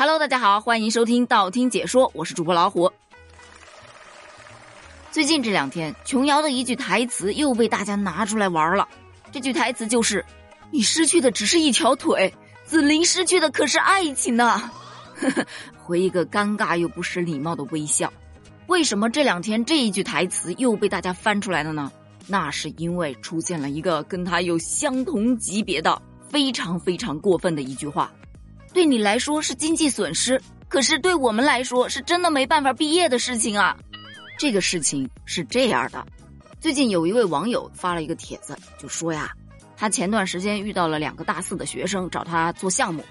Hello，大家好，欢迎收听道听解说，我是主播老虎。最近这两天，琼瑶的一句台词又被大家拿出来玩了。这句台词就是：“你失去的只是一条腿，紫菱失去的可是爱情呢。”回一个尴尬又不失礼貌的微笑。为什么这两天这一句台词又被大家翻出来了呢？那是因为出现了一个跟他有相同级别的非常非常过分的一句话。对你来说是经济损失，可是对我们来说是真的没办法毕业的事情啊！这个事情是这样的，最近有一位网友发了一个帖子，就说呀，他前段时间遇到了两个大四的学生找他做项目，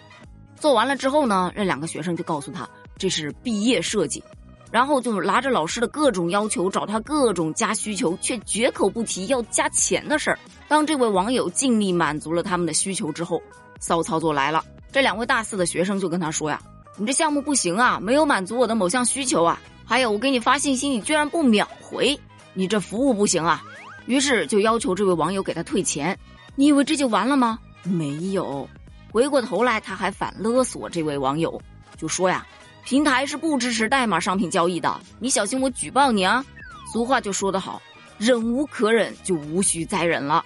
做完了之后呢，那两个学生就告诉他这是毕业设计，然后就拿着老师的各种要求找他各种加需求，却绝口不提要加钱的事儿。当这位网友尽力满足了他们的需求之后，骚操作来了。这两位大四的学生就跟他说呀：“你这项目不行啊，没有满足我的某项需求啊。还有，我给你发信息，你居然不秒回，你这服务不行啊。”于是就要求这位网友给他退钱。你以为这就完了吗？没有，回过头来他还反勒索这位网友，就说呀：“平台是不支持代码商品交易的，你小心我举报你啊！”俗话就说得好，忍无可忍就无需再忍了。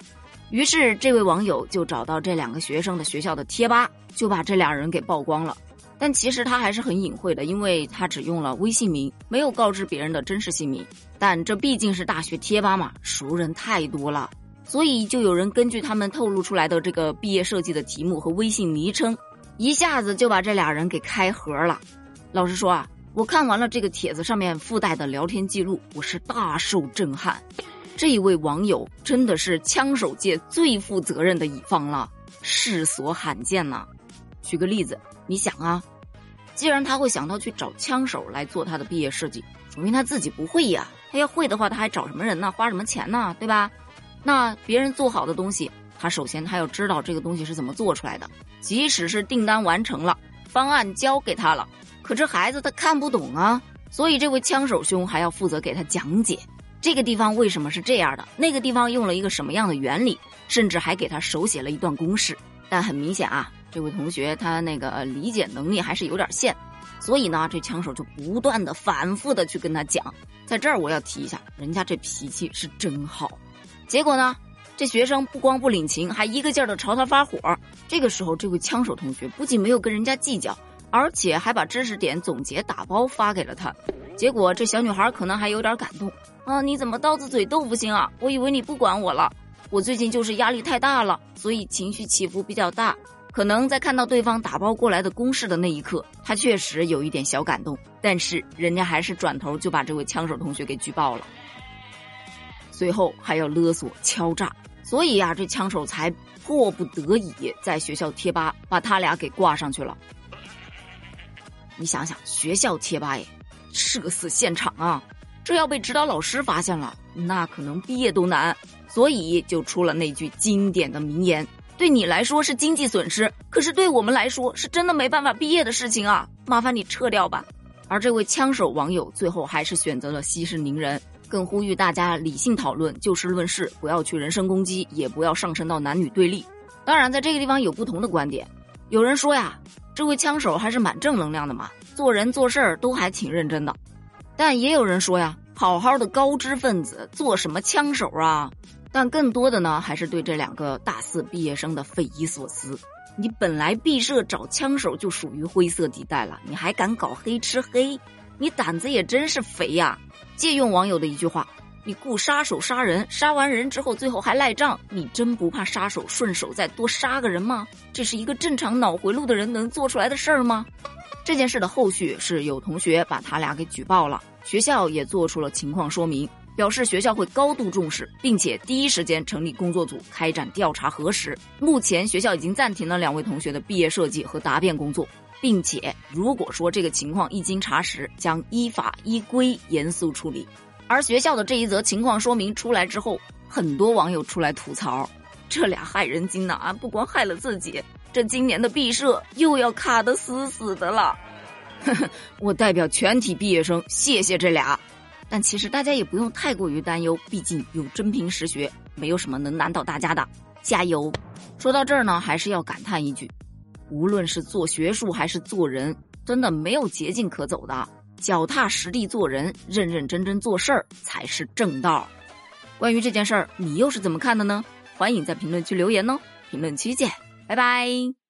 于是这位网友就找到这两个学生的学校的贴吧。就把这俩人给曝光了，但其实他还是很隐晦的，因为他只用了微信名，没有告知别人的真实姓名。但这毕竟是大学贴吧嘛，熟人太多了，所以就有人根据他们透露出来的这个毕业设计的题目和微信昵称，一下子就把这俩人给开盒了。老实说啊，我看完了这个帖子上面附带的聊天记录，我是大受震撼。这位网友真的是枪手界最负责任的乙方了，世所罕见呐。举个例子，你想啊，既然他会想到去找枪手来做他的毕业设计，说明他自己不会呀。他要会的话，他还找什么人呢？花什么钱呢？对吧？那别人做好的东西，他首先他要知道这个东西是怎么做出来的。即使是订单完成了，方案交给他了，可这孩子他看不懂啊。所以这位枪手兄还要负责给他讲解，这个地方为什么是这样的，那个地方用了一个什么样的原理，甚至还给他手写了一段公式。但很明显啊。这位同学他那个理解能力还是有点限，所以呢，这枪手就不断的反复的去跟他讲。在这儿我要提一下，人家这脾气是真好。结果呢，这学生不光不领情，还一个劲儿的朝他发火。这个时候，这位枪手同学不仅没有跟人家计较，而且还把知识点总结打包发给了他。结果这小女孩可能还有点感动啊，你怎么刀子嘴豆腐心啊？我以为你不管我了，我最近就是压力太大了，所以情绪起伏比较大。可能在看到对方打包过来的公式的那一刻，他确实有一点小感动，但是人家还是转头就把这位枪手同学给举报了，随后还要勒索敲诈，所以呀，这枪手才迫不得已在学校贴吧把他俩给挂上去了。你想想，学校贴吧哎，社死现场啊！这要被指导老师发现了，那可能毕业都难，所以就出了那句经典的名言。对你来说是经济损失，可是对我们来说是真的没办法毕业的事情啊！麻烦你撤掉吧。而这位枪手网友最后还是选择了息事宁人，更呼吁大家理性讨论，就事论事，不要去人身攻击，也不要上升到男女对立。当然，在这个地方有不同的观点，有人说呀，这位枪手还是蛮正能量的嘛，做人做事儿都还挺认真的。但也有人说呀，好好的高知分子做什么枪手啊？但更多的呢，还是对这两个大四毕业生的匪夷所思。你本来毕设找枪手就属于灰色地带了，你还敢搞黑吃黑？你胆子也真是肥呀！借用网友的一句话：“你雇杀手杀人，杀完人之后最后还赖账，你真不怕杀手顺手再多杀个人吗？这是一个正常脑回路的人能做出来的事儿吗？”这件事的后续是有同学把他俩给举报了，学校也做出了情况说明。表示学校会高度重视，并且第一时间成立工作组开展调查核实。目前学校已经暂停了两位同学的毕业设计和答辩工作，并且如果说这个情况一经查实，将依法依规严肃处理。而学校的这一则情况说明出来之后，很多网友出来吐槽：这俩害人精呐！不光害了自己，这今年的毕设又要卡得死死的了。我代表全体毕业生谢谢这俩。但其实大家也不用太过于担忧，毕竟有真凭实学，没有什么能难倒大家的。加油！说到这儿呢，还是要感叹一句：无论是做学术还是做人，真的没有捷径可走的，脚踏实地做人，认认真真做事儿才是正道。关于这件事儿，你又是怎么看的呢？欢迎在评论区留言哦！评论区见，拜拜。